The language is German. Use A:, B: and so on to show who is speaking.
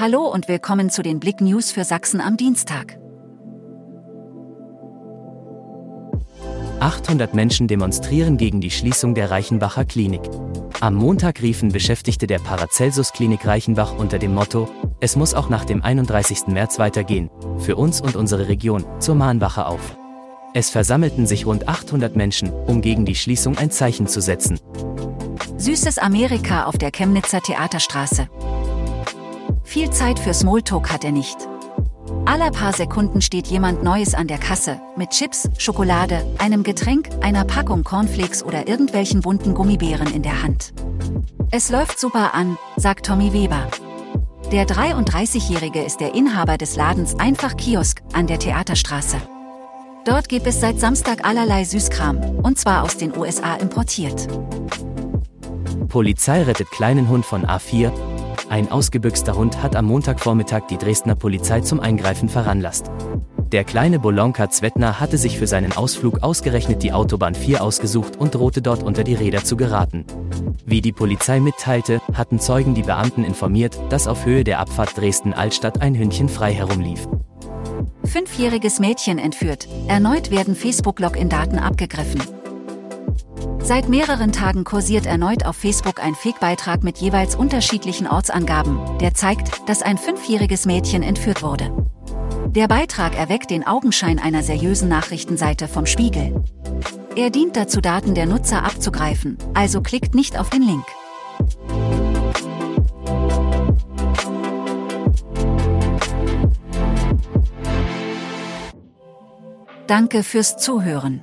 A: Hallo und willkommen zu den Blick News für Sachsen am Dienstag.
B: 800 Menschen demonstrieren gegen die Schließung der Reichenbacher Klinik. Am Montag riefen Beschäftigte der Paracelsus Klinik Reichenbach unter dem Motto, es muss auch nach dem 31. März weitergehen, für uns und unsere Region, zur Mahnwache auf. Es versammelten sich rund 800 Menschen, um gegen die Schließung ein Zeichen zu setzen.
A: Süßes Amerika auf der Chemnitzer Theaterstraße. Viel Zeit für Smalltalk hat er nicht. Aller paar Sekunden steht jemand Neues an der Kasse, mit Chips, Schokolade, einem Getränk, einer Packung Cornflakes oder irgendwelchen bunten Gummibären in der Hand. Es läuft super an, sagt Tommy Weber. Der 33-Jährige ist der Inhaber des Ladens Einfach Kiosk an der Theaterstraße. Dort gibt es seit Samstag allerlei Süßkram, und zwar aus den USA importiert.
B: Polizei rettet kleinen Hund von A4. Ein ausgebüxter Hund hat am Montagvormittag die Dresdner Polizei zum Eingreifen veranlasst. Der kleine Bolonka Zvetner hatte sich für seinen Ausflug ausgerechnet die Autobahn 4 ausgesucht und drohte dort unter die Räder zu geraten. Wie die Polizei mitteilte, hatten Zeugen die Beamten informiert, dass auf Höhe der Abfahrt Dresden-Altstadt ein Hündchen frei herumlief.
A: Fünfjähriges Mädchen entführt. Erneut werden Facebook-Login-Daten abgegriffen. Seit mehreren Tagen kursiert erneut auf Facebook ein Fake-Beitrag mit jeweils unterschiedlichen Ortsangaben, der zeigt, dass ein fünfjähriges Mädchen entführt wurde. Der Beitrag erweckt den Augenschein einer seriösen Nachrichtenseite vom Spiegel. Er dient dazu, Daten der Nutzer abzugreifen, also klickt nicht auf den Link. Danke fürs Zuhören.